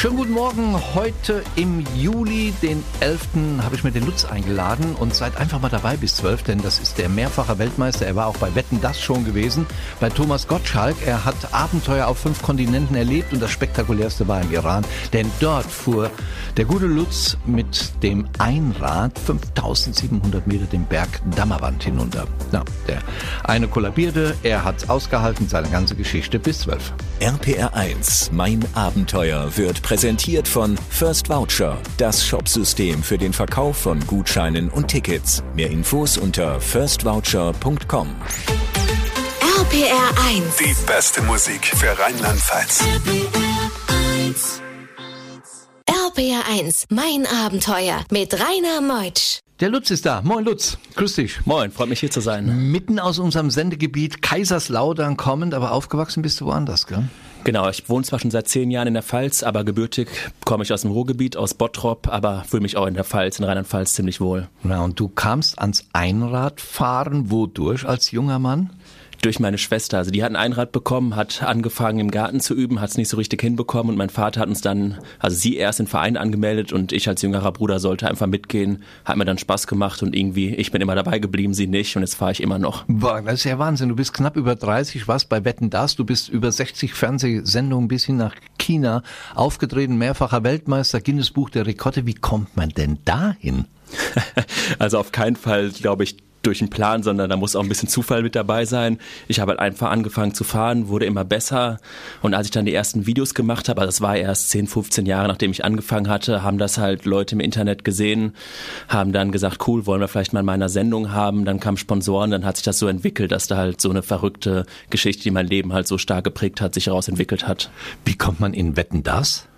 Schönen guten Morgen. Heute im Juli, den 11. habe ich mir den Lutz eingeladen und seid einfach mal dabei bis 12, denn das ist der mehrfache Weltmeister. Er war auch bei Wetten das schon gewesen. Bei Thomas Gottschalk. Er hat Abenteuer auf fünf Kontinenten erlebt und das spektakulärste war im Iran, denn dort fuhr der gute Lutz mit dem Einrad 5700 Meter den Berg Dammerwand hinunter. Na, der eine kollabierte, er hat's ausgehalten, seine ganze Geschichte bis 12. RPR 1, mein Abenteuer wird präsentiert von First Voucher, das Shopsystem für den Verkauf von Gutscheinen und Tickets. Mehr Infos unter firstvoucher.com. RPR 1. Die beste Musik für Rheinland-Pfalz. RPR 1, mein Abenteuer mit Rainer Meutsch. Der Lutz ist da. Moin Lutz, grüß dich. Moin, freut mich hier zu sein. Mitten aus unserem Sendegebiet Kaiserslautern kommend, aber aufgewachsen bist du woanders, gell? Genau, ich wohne zwar schon seit zehn Jahren in der Pfalz, aber gebürtig komme ich aus dem Ruhrgebiet, aus Bottrop, aber fühle mich auch in der Pfalz, in Rheinland-Pfalz ziemlich wohl. Ja, und du kamst ans Einradfahren wodurch als junger Mann? Durch meine Schwester. Also die hat ein Einrad bekommen, hat angefangen im Garten zu üben, hat es nicht so richtig hinbekommen und mein Vater hat uns dann, also sie erst in den Verein angemeldet und ich als jüngerer Bruder sollte einfach mitgehen. Hat mir dann Spaß gemacht und irgendwie, ich bin immer dabei geblieben, sie nicht und jetzt fahre ich immer noch. Boah, das ist ja Wahnsinn. Du bist knapp über 30, warst bei Wetten Das, du bist über 60 Fernsehsendungen bis hin nach China aufgetreten, mehrfacher Weltmeister, Guinness Buch der Rekorde. Wie kommt man denn dahin? Also auf keinen Fall, glaube ich, durch einen Plan, sondern da muss auch ein bisschen Zufall mit dabei sein. Ich habe halt einfach angefangen zu fahren, wurde immer besser und als ich dann die ersten Videos gemacht habe, also das war erst 10, 15 Jahre nachdem ich angefangen hatte, haben das halt Leute im Internet gesehen, haben dann gesagt, cool, wollen wir vielleicht mal in meiner Sendung haben, dann kamen Sponsoren, dann hat sich das so entwickelt, dass da halt so eine verrückte Geschichte, die mein Leben halt so stark geprägt hat, sich herausentwickelt hat. Wie kommt man in Wetten Das?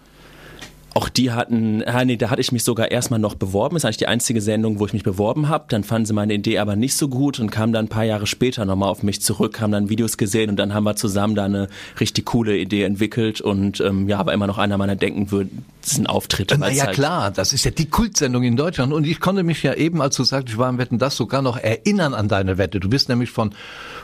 Auch die hatten, ah, nee, da hatte ich mich sogar erstmal noch beworben. Das ist eigentlich die einzige Sendung, wo ich mich beworben habe. Dann fanden sie meine Idee aber nicht so gut und kamen dann ein paar Jahre später nochmal auf mich zurück, haben dann Videos gesehen und dann haben wir zusammen da eine richtig coole Idee entwickelt und ähm, ja, aber immer noch einer meiner denken würden, das sind Auftritte. Na ja, halt klar, das ist ja die Kultsendung in Deutschland und ich konnte mich ja eben, als du sagst, ich war im Wetten, das sogar noch erinnern an deine Wette. Du bist nämlich von,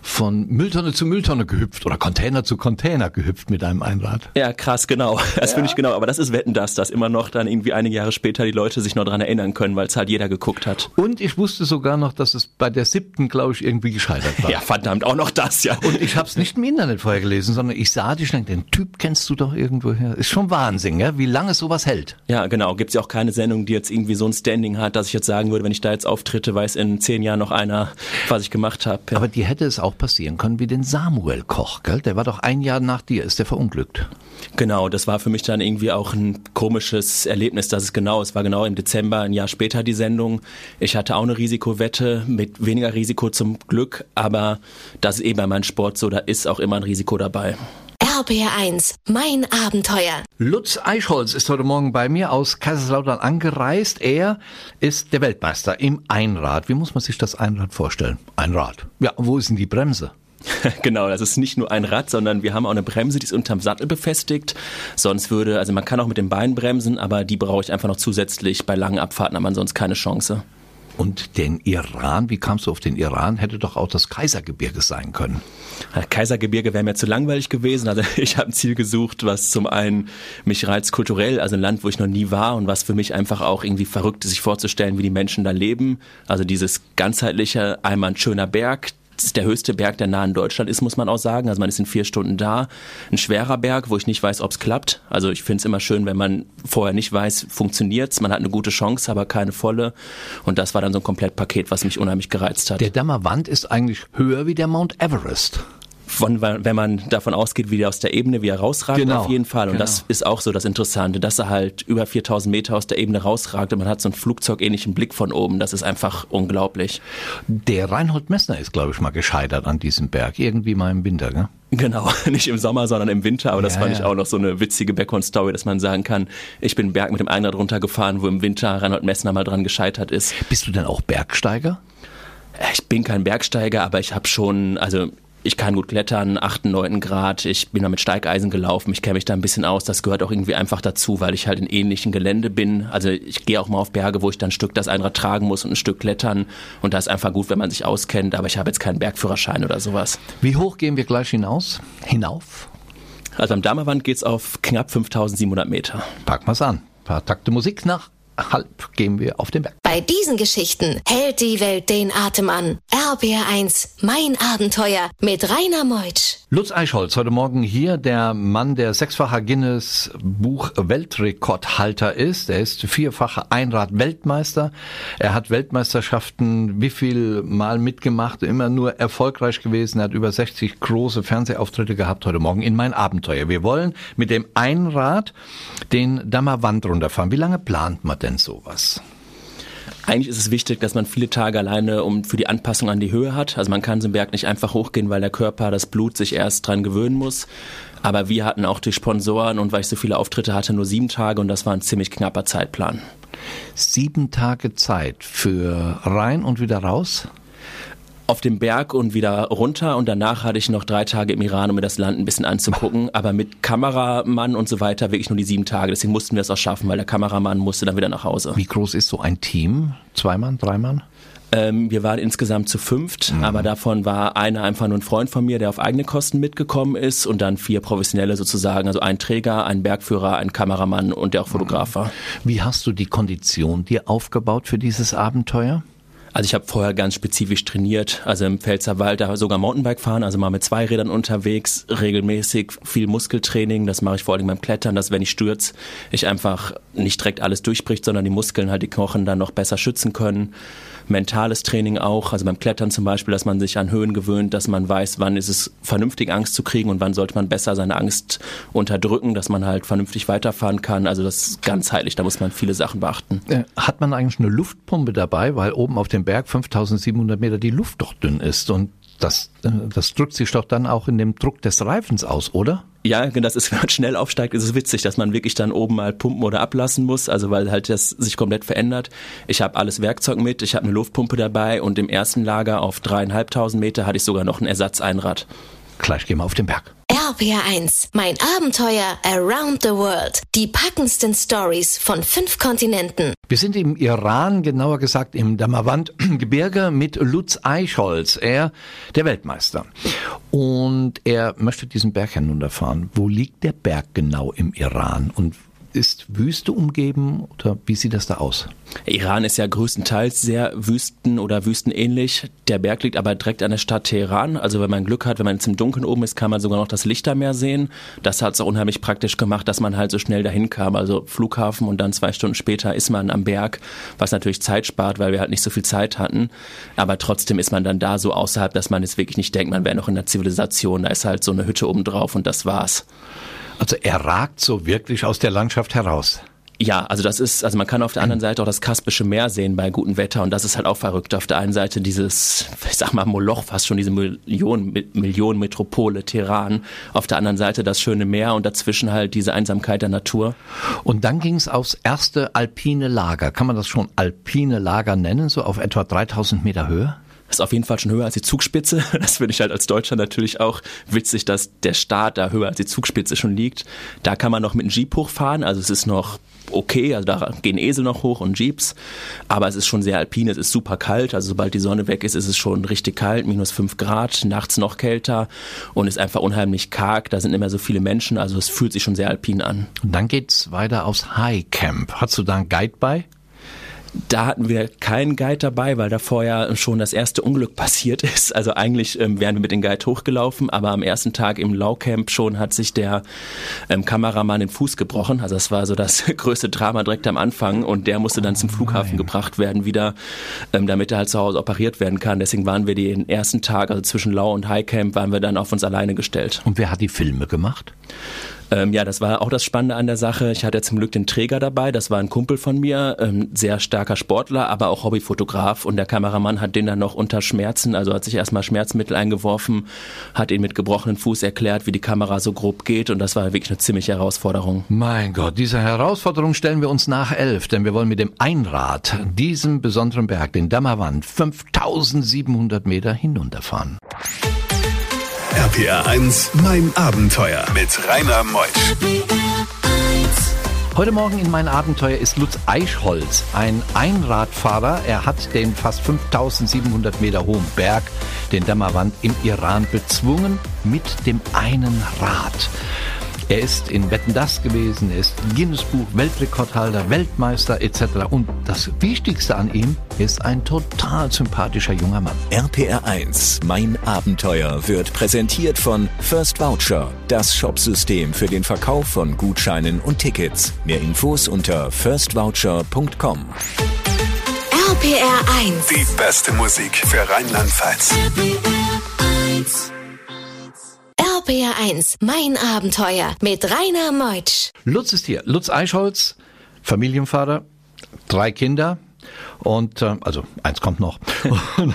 von Mülltonne zu Mülltonne gehüpft oder Container zu Container gehüpft mit einem Einrad. Ja, krass, genau. Das ja. finde ich genau. Aber das ist Wetten, das, dass immer noch dann irgendwie einige Jahre später die Leute sich noch dran erinnern können, weil es halt jeder geguckt hat. Und ich wusste sogar noch, dass es bei der siebten, glaube ich, irgendwie gescheitert war. ja, verdammt, auch noch das, ja. Und ich habe es nicht im Internet vorher gelesen, sondern ich sah dich und den Typ kennst du doch irgendwoher. Ist schon Wahnsinn, ja? wie lange sowas hält. Ja, genau. Gibt es ja auch keine Sendung, die jetzt irgendwie so ein Standing hat, dass ich jetzt sagen würde, wenn ich da jetzt auftritte, weiß in zehn Jahren noch einer, was ich gemacht habe. Ja. Aber die hätte es auch passieren können wie den Samuel Koch, gell? Der war doch ein Jahr nach dir, ist der verunglückt. Genau, das war für mich dann irgendwie auch ein komisches Erlebnis, dass es genau, es war genau im Dezember, ein Jahr später die Sendung. Ich hatte auch eine Risikowette mit weniger Risiko zum Glück, aber das ist eh bei meinem Sport so, da ist auch immer ein Risiko dabei. RPR1, mein Abenteuer. Lutz Eichholz ist heute Morgen bei mir aus Kaiserslautern angereist. Er ist der Weltmeister im Einrad. Wie muss man sich das Einrad vorstellen? Einrad. Ja, wo ist denn die Bremse? Genau, das ist nicht nur ein Rad, sondern wir haben auch eine Bremse, die ist unterm Sattel befestigt. Sonst würde, also man kann auch mit dem Bein bremsen, aber die brauche ich einfach noch zusätzlich. Bei langen Abfahrten hat man sonst keine Chance. Und den Iran, wie kamst du auf den Iran? Hätte doch auch das Kaisergebirge sein können. Kaisergebirge wäre mir zu langweilig gewesen. Also ich habe ein Ziel gesucht, was zum einen mich reizt kulturell, also ein Land, wo ich noch nie war und was für mich einfach auch irgendwie verrückt ist, sich vorzustellen, wie die Menschen da leben. Also dieses ganzheitliche, einmal ein schöner Berg, der höchste Berg, der nah in Deutschland ist, muss man auch sagen. Also man ist in vier Stunden da. Ein schwerer Berg, wo ich nicht weiß, ob es klappt. Also ich finde es immer schön, wenn man vorher nicht weiß, funktioniert's. Man hat eine gute Chance, aber keine volle. Und das war dann so ein Komplettpaket, was mich unheimlich gereizt hat. Der Dammerwand ist eigentlich höher wie der Mount Everest von, wenn man davon ausgeht, wie der aus der Ebene, wie er rausragt, genau, auf jeden Fall. Und genau. das ist auch so das Interessante, dass er halt über 4000 Meter aus der Ebene rausragt und man hat so einen flugzeugähnlichen Blick von oben. Das ist einfach unglaublich. Der Reinhold Messner ist, glaube ich, mal gescheitert an diesem Berg. Irgendwie mal im Winter, gell? Genau, nicht im Sommer, sondern im Winter. Aber das ja, fand ja. ich auch noch so eine witzige Background-Story, dass man sagen kann, ich bin Berg mit dem Einrad runtergefahren, wo im Winter Reinhold Messner mal dran gescheitert ist. Bist du denn auch Bergsteiger? Ich bin kein Bergsteiger, aber ich habe schon, also ich kann gut klettern, 8., 9. Grad, ich bin da mit Steigeisen gelaufen, ich kenne mich da ein bisschen aus, das gehört auch irgendwie einfach dazu, weil ich halt in ähnlichen Gelände bin. Also ich gehe auch mal auf Berge, wo ich dann ein Stück das Einrad tragen muss und ein Stück klettern und da ist einfach gut, wenn man sich auskennt, aber ich habe jetzt keinen Bergführerschein oder sowas. Wie hoch gehen wir gleich hinaus? Hinauf? Also am Damerwand geht's auf knapp 5700 Meter. Packen wir's an. Ein paar Takte Musik nach halb gehen wir auf den Berg. Bei diesen Geschichten hält die Welt den Atem an. RBR1, mein Abenteuer mit Rainer Meutsch. Lutz Eichholz, heute Morgen hier, der Mann, der sechsfacher Guinness Buch Weltrekordhalter ist. Er ist vierfacher Einrad-Weltmeister. Er hat Weltmeisterschaften wie viel Mal mitgemacht, immer nur erfolgreich gewesen. Er hat über 60 große Fernsehauftritte gehabt heute Morgen in mein Abenteuer. Wir wollen mit dem Einrad den Dammerwand runterfahren. Wie lange plant man denn sowas? Eigentlich ist es wichtig, dass man viele Tage alleine um für die Anpassung an die Höhe hat. Also man kann einen Berg nicht einfach hochgehen, weil der Körper, das Blut sich erst dran gewöhnen muss. Aber wir hatten auch die Sponsoren und weil ich so viele Auftritte hatte, nur sieben Tage und das war ein ziemlich knapper Zeitplan. Sieben Tage Zeit für rein und wieder raus? Auf dem Berg und wieder runter und danach hatte ich noch drei Tage im Iran, um mir das Land ein bisschen anzugucken, aber mit Kameramann und so weiter wirklich nur die sieben Tage. Deswegen mussten wir es auch schaffen, weil der Kameramann musste dann wieder nach Hause. Wie groß ist so ein Team? Zwei Mann, drei Mann? Ähm, wir waren insgesamt zu fünft, mhm. aber davon war einer einfach nur ein Freund von mir, der auf eigene Kosten mitgekommen ist und dann vier Professionelle sozusagen, also ein Träger, ein Bergführer, ein Kameramann und der auch Fotograf war. Wie hast du die Kondition dir aufgebaut für dieses Abenteuer? Also ich habe vorher ganz spezifisch trainiert, also im Pfälzerwald da sogar Mountainbike fahren, also mal mit zwei Rädern unterwegs, regelmäßig viel Muskeltraining, das mache ich vor allem beim Klettern, dass wenn ich stürze, ich einfach nicht direkt alles durchbricht, sondern die Muskeln halt die Knochen dann noch besser schützen können mentales Training auch, also beim Klettern zum Beispiel, dass man sich an Höhen gewöhnt, dass man weiß, wann ist es vernünftig Angst zu kriegen und wann sollte man besser seine Angst unterdrücken, dass man halt vernünftig weiterfahren kann. Also das ist ganzheitlich, da muss man viele Sachen beachten. Äh, hat man eigentlich eine Luftpumpe dabei, weil oben auf dem Berg 5700 Meter die Luft doch dünn ist und das, äh, das drückt sich doch dann auch in dem Druck des Reifens aus, oder? Ja, das ist, wenn man schnell aufsteigt, ist es witzig, dass man wirklich dann oben mal pumpen oder ablassen muss, also weil halt das sich komplett verändert. Ich habe alles Werkzeug mit, ich habe eine Luftpumpe dabei und im ersten Lager auf dreieinhalbtausend Meter hatte ich sogar noch ein Ersatzeinrad. Gleich gehen wir auf den Berg. RPR1, mein Abenteuer Around the World. Die packendsten Stories von fünf Kontinenten. Wir sind im Iran, genauer gesagt im Damavand-Gebirge mit Lutz Eichholz, er der Weltmeister. Und er möchte diesen Berg hinunterfahren. Wo liegt der Berg genau im Iran und ist Wüste umgeben oder wie sieht das da aus? Iran ist ja größtenteils sehr wüsten- oder wüstenähnlich. Der Berg liegt aber direkt an der Stadt Teheran. Also wenn man Glück hat, wenn man jetzt im Dunkeln oben ist, kann man sogar noch das Lichtermeer sehen. Das hat es auch unheimlich praktisch gemacht, dass man halt so schnell dahin kam. Also Flughafen und dann zwei Stunden später ist man am Berg, was natürlich Zeit spart, weil wir halt nicht so viel Zeit hatten. Aber trotzdem ist man dann da so außerhalb, dass man jetzt wirklich nicht denkt, man wäre noch in der Zivilisation. Da ist halt so eine Hütte oben drauf und das war's. Also er ragt so wirklich aus der Landschaft heraus. Ja, also das ist, also man kann auf der anderen Seite auch das Kaspische Meer sehen bei gutem Wetter und das ist halt auch verrückt. Auf der einen Seite dieses, ich sag mal Moloch, fast schon diese Millionen, Millionen Metropole, Teheran. Auf der anderen Seite das schöne Meer und dazwischen halt diese Einsamkeit der Natur. Und dann ging es aufs erste alpine Lager. Kann man das schon alpine Lager nennen, so auf etwa 3000 Meter Höhe? Ist auf jeden Fall schon höher als die Zugspitze. Das finde ich halt als Deutscher natürlich auch witzig, dass der Start da höher als die Zugspitze schon liegt. Da kann man noch mit einem Jeep hochfahren, also es ist noch okay, also da gehen Esel noch hoch und Jeeps, aber es ist schon sehr alpin, es ist super kalt, also sobald die Sonne weg ist, ist es schon richtig kalt, minus fünf Grad, nachts noch kälter und ist einfach unheimlich karg, da sind immer so viele Menschen, also es fühlt sich schon sehr alpin an. Und dann geht's weiter aufs High Camp. Hast du da einen Guide bei? Da hatten wir keinen Guide dabei, weil da vorher schon das erste Unglück passiert ist. Also eigentlich ähm, wären wir mit dem Guide hochgelaufen, aber am ersten Tag im Laucamp schon hat sich der ähm, Kameramann den Fuß gebrochen. Also das war so das größte Drama direkt am Anfang und der musste dann zum Flughafen Nein. gebracht werden wieder, ähm, damit er halt zu Hause operiert werden kann. Deswegen waren wir den ersten Tag, also zwischen Lau und Highcamp, waren wir dann auf uns alleine gestellt. Und wer hat die Filme gemacht? Ähm, ja, das war auch das Spannende an der Sache. Ich hatte zum Glück den Träger dabei. Das war ein Kumpel von mir, ähm, sehr starker Sportler, aber auch Hobbyfotograf. Und der Kameramann hat den dann noch unter Schmerzen, also hat sich erstmal Schmerzmittel eingeworfen, hat ihn mit gebrochenen Fuß erklärt, wie die Kamera so grob geht. Und das war wirklich eine ziemliche Herausforderung. Mein Gott, diese Herausforderung stellen wir uns nach elf, denn wir wollen mit dem Einrad diesem besonderen Berg, den Dammerwand, 5700 Meter hinunterfahren. RPR 1, mein Abenteuer mit Rainer Meusch. Heute Morgen in mein Abenteuer ist Lutz Eichholz, ein Einradfahrer. Er hat den fast 5700 Meter hohen Berg, den Dämmerwand im Iran bezwungen mit dem einen Rad. Er ist in Wetten das gewesen, er ist Guinness Buch Weltrekordhalter, Weltmeister etc. Und das Wichtigste an ihm ist ein total sympathischer junger Mann. RPR 1, mein Abenteuer wird präsentiert von First Voucher, das Shopsystem für den Verkauf von Gutscheinen und Tickets. Mehr Infos unter firstvoucher.com. RPR 1. Die beste Musik für Rheinland-Pfalz. RPR 1, mein Abenteuer mit Rainer Meutsch. Lutz ist hier. Lutz Eichholz, Familienvater, drei Kinder und äh, also eins kommt noch. Und,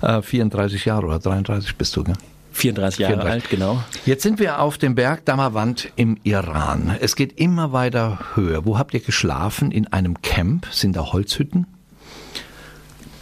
äh, 34 Jahre oder 33 bist du, gell? 34 Jahre 34. alt, genau. Jetzt sind wir auf dem Berg Dammerwand im Iran. Es geht immer weiter höher. Wo habt ihr geschlafen? In einem Camp? Sind da Holzhütten?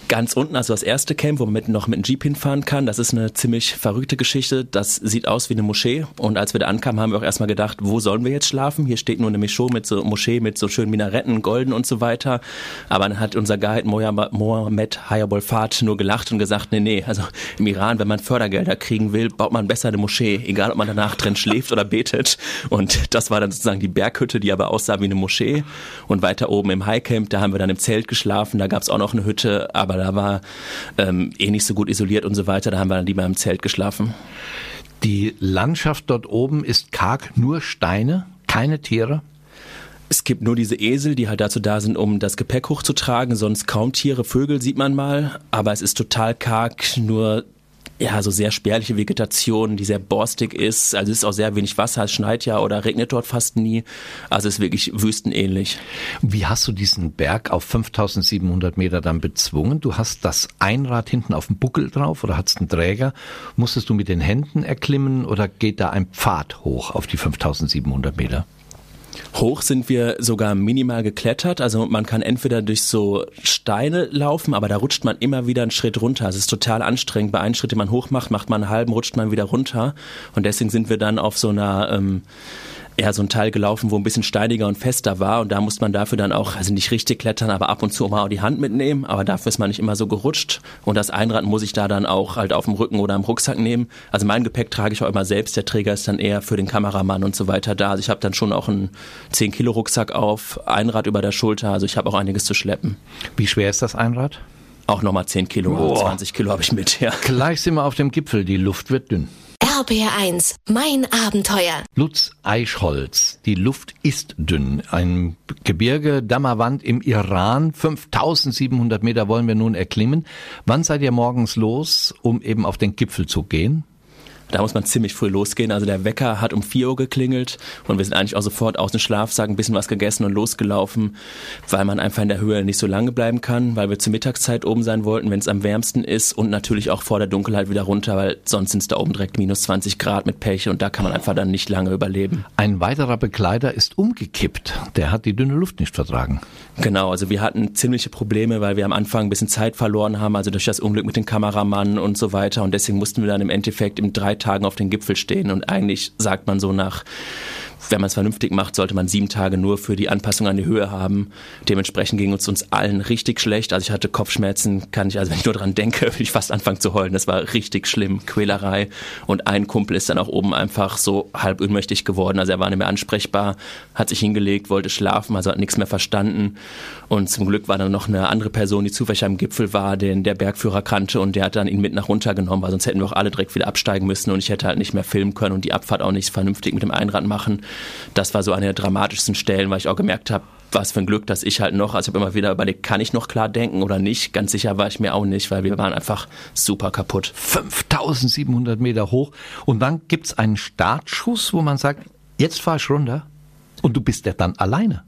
Ganz unten, also das erste Camp, wo man mit, noch mit einem Jeep hinfahren kann, das ist eine ziemlich verrückte Geschichte. Das sieht aus wie eine Moschee. Und als wir da ankamen, haben wir auch erstmal gedacht, wo sollen wir jetzt schlafen? Hier steht nur eine Mischung mit so Moschee mit so schönen Minaretten, Golden und so weiter. Aber dann hat unser Guide Mohammed Hayabolfat nur gelacht und gesagt, nee, nee, also im Iran, wenn man Fördergelder kriegen will, baut man besser eine Moschee, egal ob man danach drin schläft oder betet. Und das war dann sozusagen die Berghütte, die aber aussah wie eine Moschee. Und weiter oben im Highcamp, da haben wir dann im Zelt geschlafen, da gab es auch noch eine Hütte, aber da war ähm, eh nicht so gut isoliert und so weiter. Da haben wir dann lieber im Zelt geschlafen. Die Landschaft dort oben ist karg, nur Steine, keine Tiere. Es gibt nur diese Esel, die halt dazu da sind, um das Gepäck hochzutragen, sonst kaum Tiere, Vögel sieht man mal, aber es ist total karg, nur ja, so sehr spärliche Vegetation, die sehr borstig ist. Also es ist auch sehr wenig Wasser, es schneit ja oder regnet dort fast nie. Also es ist wirklich wüstenähnlich. Wie hast du diesen Berg auf 5700 Meter dann bezwungen? Du hast das Einrad hinten auf dem Buckel drauf oder hattest einen Träger? Musstest du mit den Händen erklimmen oder geht da ein Pfad hoch auf die 5700 Meter? Hoch sind wir sogar minimal geklettert. Also man kann entweder durch so Steine laufen, aber da rutscht man immer wieder einen Schritt runter. Es ist total anstrengend. Bei einem Schritt, den man hoch macht, macht man einen halben, rutscht man wieder runter. Und deswegen sind wir dann auf so einer ähm, eher so ein Teil gelaufen, wo ein bisschen steiniger und fester war und da muss man dafür dann auch, also nicht richtig klettern, aber ab und zu mal auch die Hand mitnehmen, aber dafür ist man nicht immer so gerutscht und das Einrad muss ich da dann auch halt auf dem Rücken oder im Rucksack nehmen. Also mein Gepäck trage ich auch immer selbst, der Träger ist dann eher für den Kameramann und so weiter da. Also ich habe dann schon auch einen 10 Kilo Rucksack auf, Einrad über der Schulter, also ich habe auch einiges zu schleppen. Wie schwer ist das Einrad? Auch nochmal 10 Kilo, Boah. 20 Kilo habe ich mit, ja. Gleich sind wir auf dem Gipfel, die Luft wird dünn. RPR 1, mein Abenteuer. Lutz Eichholz. Die Luft ist dünn. Ein Gebirge, Dammerwand im Iran. 5700 Meter wollen wir nun erklimmen. Wann seid ihr morgens los, um eben auf den Gipfel zu gehen? Da muss man ziemlich früh losgehen. Also der Wecker hat um 4 Uhr geklingelt und wir sind eigentlich auch sofort aus dem Schlafsack ein bisschen was gegessen und losgelaufen, weil man einfach in der Höhe nicht so lange bleiben kann, weil wir zur Mittagszeit oben sein wollten, wenn es am wärmsten ist und natürlich auch vor der Dunkelheit wieder runter, weil sonst sind es da oben direkt minus 20 Grad mit Pech und da kann man einfach dann nicht lange überleben. Ein weiterer Begleiter ist umgekippt. Der hat die dünne Luft nicht vertragen. Genau, also wir hatten ziemliche Probleme, weil wir am Anfang ein bisschen Zeit verloren haben, also durch das Unglück mit dem Kameramann und so weiter. Und deswegen mussten wir dann im Endeffekt in drei Tagen auf den Gipfel stehen. Und eigentlich sagt man so nach, wenn man es vernünftig macht, sollte man sieben Tage nur für die Anpassung an die Höhe haben. Dementsprechend ging uns uns allen richtig schlecht. Also ich hatte Kopfschmerzen, kann ich, also wenn ich nur dran denke, würde ich fast anfangen zu heulen. Das war richtig schlimm, Quälerei. Und ein Kumpel ist dann auch oben einfach so halb ohnmächtig geworden. Also er war nicht mehr ansprechbar, hat sich hingelegt, wollte schlafen, also hat nichts mehr verstanden. Und zum Glück war dann noch eine andere Person, die zufällig am Gipfel war, den der Bergführer kannte und der hat dann ihn mit nach runter genommen, weil sonst hätten wir auch alle direkt wieder absteigen müssen und ich hätte halt nicht mehr filmen können und die Abfahrt auch nicht vernünftig mit dem Einrad machen. Das war so eine der dramatischsten Stellen, weil ich auch gemerkt habe, was für ein Glück, dass ich halt noch, also ich habe immer wieder überlegt, kann ich noch klar denken oder nicht? Ganz sicher war ich mir auch nicht, weil wir waren einfach super kaputt. 5700 Meter hoch. Und dann gibt's einen Startschuss, wo man sagt, jetzt fahr ich runter. Und du bist ja dann alleine.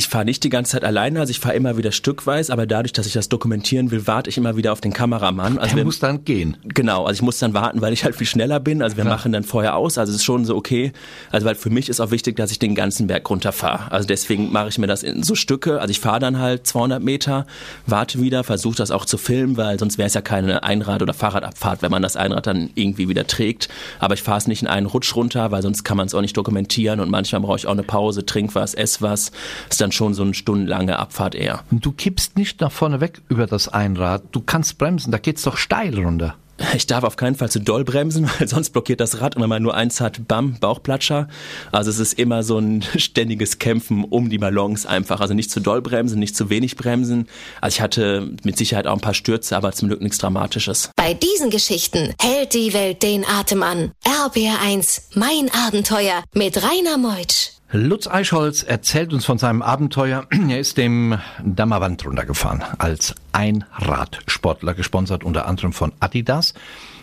Ich fahre nicht die ganze Zeit alleine, also ich fahre immer wieder stückweise, aber dadurch, dass ich das dokumentieren will, warte ich immer wieder auf den Kameramann. Also Der wir, muss dann gehen. Genau, also ich muss dann warten, weil ich halt viel schneller bin. Also wir Klar. machen dann vorher aus, also es ist schon so okay. Also weil für mich ist auch wichtig, dass ich den ganzen Berg runterfahre. Also deswegen mache ich mir das in so Stücke. Also ich fahre dann halt 200 Meter, warte wieder, versuche das auch zu filmen, weil sonst wäre es ja keine Einrad- oder Fahrradabfahrt, wenn man das Einrad dann irgendwie wieder trägt. Aber ich fahre es nicht in einen Rutsch runter, weil sonst kann man es auch nicht dokumentieren und manchmal brauche ich auch eine Pause, trink was, ess was. Ist dann schon so eine stundenlange Abfahrt eher. Du kippst nicht nach vorne weg über das Einrad. Du kannst bremsen, da geht's doch steil runter. Ich darf auf keinen Fall zu doll bremsen, weil sonst blockiert das Rad und wenn man nur eins hat, bam, Bauchplatscher. Also es ist immer so ein ständiges Kämpfen um die Balance einfach. Also nicht zu doll bremsen, nicht zu wenig bremsen. Also ich hatte mit Sicherheit auch ein paar Stürze, aber zum Glück nichts Dramatisches. Bei diesen Geschichten hält die Welt den Atem an. RBR1, mein Abenteuer mit Rainer Meutsch. Lutz Eichholz erzählt uns von seinem Abenteuer. Er ist dem Dammerwand runtergefahren als Einradsportler, gesponsert unter anderem von Adidas.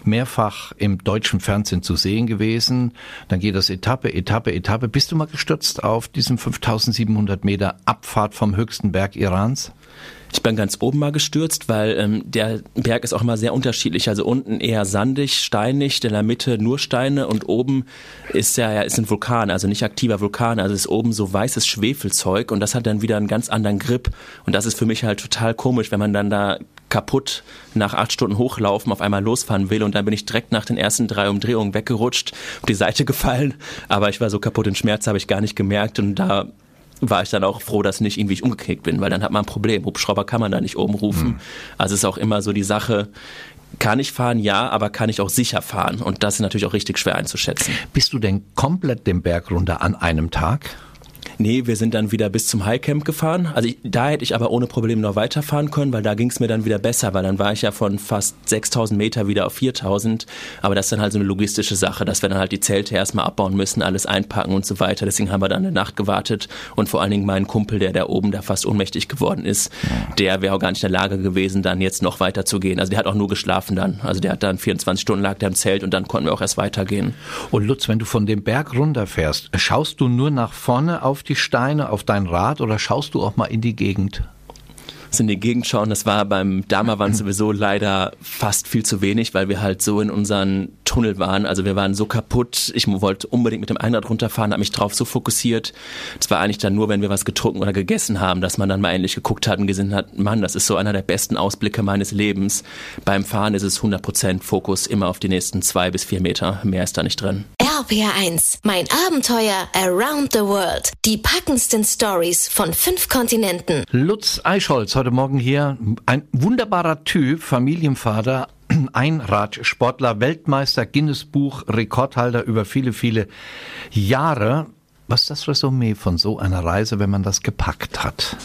Mehrfach im deutschen Fernsehen zu sehen gewesen. Dann geht das Etappe, Etappe, Etappe. Bist du mal gestürzt auf diesem 5700 Meter Abfahrt vom höchsten Berg Irans? Ich bin ganz oben mal gestürzt, weil ähm, der Berg ist auch immer sehr unterschiedlich. Also unten eher sandig, steinig, in der Mitte nur Steine und oben ist ja, ja ist ein Vulkan, also nicht aktiver Vulkan. Also ist oben so weißes Schwefelzeug und das hat dann wieder einen ganz anderen Grip. Und das ist für mich halt total komisch, wenn man dann da kaputt nach acht Stunden hochlaufen auf einmal losfahren will und dann bin ich direkt nach den ersten drei Umdrehungen weggerutscht, auf die Seite gefallen, aber ich war so kaputt in Schmerz, habe ich gar nicht gemerkt und da war ich dann auch froh, dass nicht irgendwie ich umgeknickt bin, weil dann hat man ein Problem. Hubschrauber kann man da nicht oben rufen. Also ist auch immer so die Sache, kann ich fahren? Ja, aber kann ich auch sicher fahren? Und das ist natürlich auch richtig schwer einzuschätzen. Bist du denn komplett den Berg runter an einem Tag? Nee, wir sind dann wieder bis zum Highcamp gefahren. Also ich, da hätte ich aber ohne Probleme noch weiterfahren können, weil da ging es mir dann wieder besser, weil dann war ich ja von fast 6000 Meter wieder auf 4000. Aber das ist dann halt so eine logistische Sache, dass wir dann halt die Zelte erstmal abbauen müssen, alles einpacken und so weiter. Deswegen haben wir dann eine Nacht gewartet und vor allen Dingen mein Kumpel, der da oben da fast ohnmächtig geworden ist, der wäre auch gar nicht in der Lage gewesen, dann jetzt noch weiter zu gehen. Also der hat auch nur geschlafen dann. Also der hat dann 24 Stunden lag der im Zelt und dann konnten wir auch erst weitergehen. Und Lutz, wenn du von dem Berg runterfährst, schaust du nur nach vorne auf die Steine, auf dein Rad oder schaust du auch mal in die Gegend? so in die Gegend schauen. Das war beim Dammerwand sowieso leider fast viel zu wenig, weil wir halt so in unseren Tunnel waren. Also wir waren so kaputt. Ich wollte unbedingt mit dem Einrad runterfahren, habe mich drauf so fokussiert. Das war eigentlich dann nur, wenn wir was getrunken oder gegessen haben, dass man dann mal endlich geguckt hat und gesehen hat, Mann, das ist so einer der besten Ausblicke meines Lebens. Beim Fahren ist es 100% Fokus immer auf die nächsten zwei bis vier Meter. Mehr ist da nicht drin. RPR1, mein Abenteuer Around the World. Die packendsten Stories von fünf Kontinenten. Lutz Eichholz, heute Morgen hier. Ein wunderbarer Typ, Familienvater, Einradsportler, Weltmeister, Guinness-Buch, Rekordhalter über viele, viele Jahre. Was ist das Resümee von so einer Reise, wenn man das gepackt hat?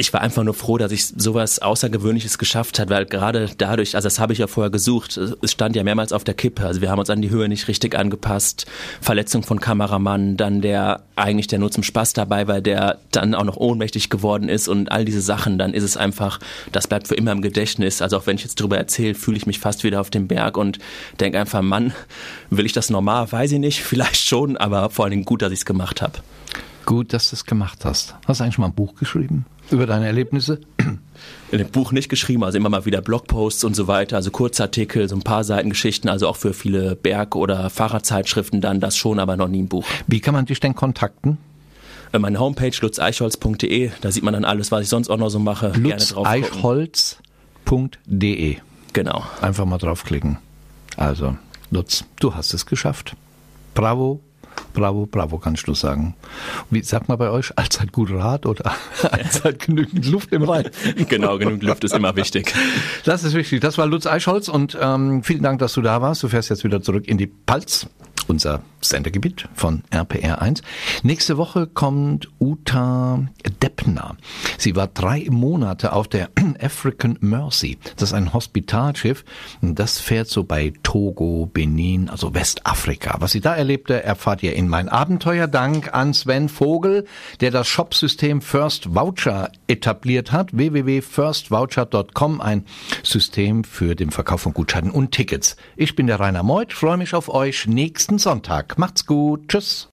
Ich war einfach nur froh, dass ich sowas Außergewöhnliches geschafft hat, weil gerade dadurch, also das habe ich ja vorher gesucht, es stand ja mehrmals auf der Kippe, also wir haben uns an die Höhe nicht richtig angepasst, Verletzung von Kameramann, dann der eigentlich der nur zum Spaß dabei war, der dann auch noch ohnmächtig geworden ist und all diese Sachen, dann ist es einfach, das bleibt für immer im Gedächtnis, also auch wenn ich jetzt darüber erzähle, fühle ich mich fast wieder auf dem Berg und denke einfach, Mann, will ich das normal, weiß ich nicht, vielleicht schon, aber vor allen Dingen gut, dass ich es gemacht habe. Gut, dass du es gemacht hast. Hast du eigentlich mal ein Buch geschrieben über deine Erlebnisse? in dem Buch nicht geschrieben, also immer mal wieder Blogposts und so weiter, also Kurzartikel, so ein paar Seiten Geschichten, also auch für viele Berg- oder Fahrradzeitschriften dann das schon, aber noch nie ein Buch. Wie kann man dich denn kontakten? Äh, Meine Homepage lutzeichholz.de, da sieht man dann alles, was ich sonst auch noch so mache. Lutzeichholz.de. Genau. Einfach mal draufklicken. Also, Lutz, du hast es geschafft. Bravo, bravo, bravo, kannst du sagen. Wie sagt man bei euch? Allzeit gut Rat oder allzeit genügend Luft im Rhein? genau, genug Luft ist immer wichtig. Das ist wichtig. Das war Lutz Eichholz und ähm, vielen Dank, dass du da warst. Du fährst jetzt wieder zurück in die Palz, unser Sendegebiet von RPR 1. Nächste Woche kommt Uta Deppner. Sie war drei Monate auf der African Mercy. Das ist ein Hospitalschiff. Das fährt so bei Togo, Benin, also Westafrika. Was sie da erlebte, erfahrt ihr in mein Abenteuer. Dank an Sven Vogel, der das Shopsystem First Voucher etabliert hat. www.firstvoucher.com, ein System für den Verkauf von Gutscheinen und Tickets. Ich bin der Rainer Meuth, freue mich auf euch nächsten Sonntag. Macht's gut. Tschüss.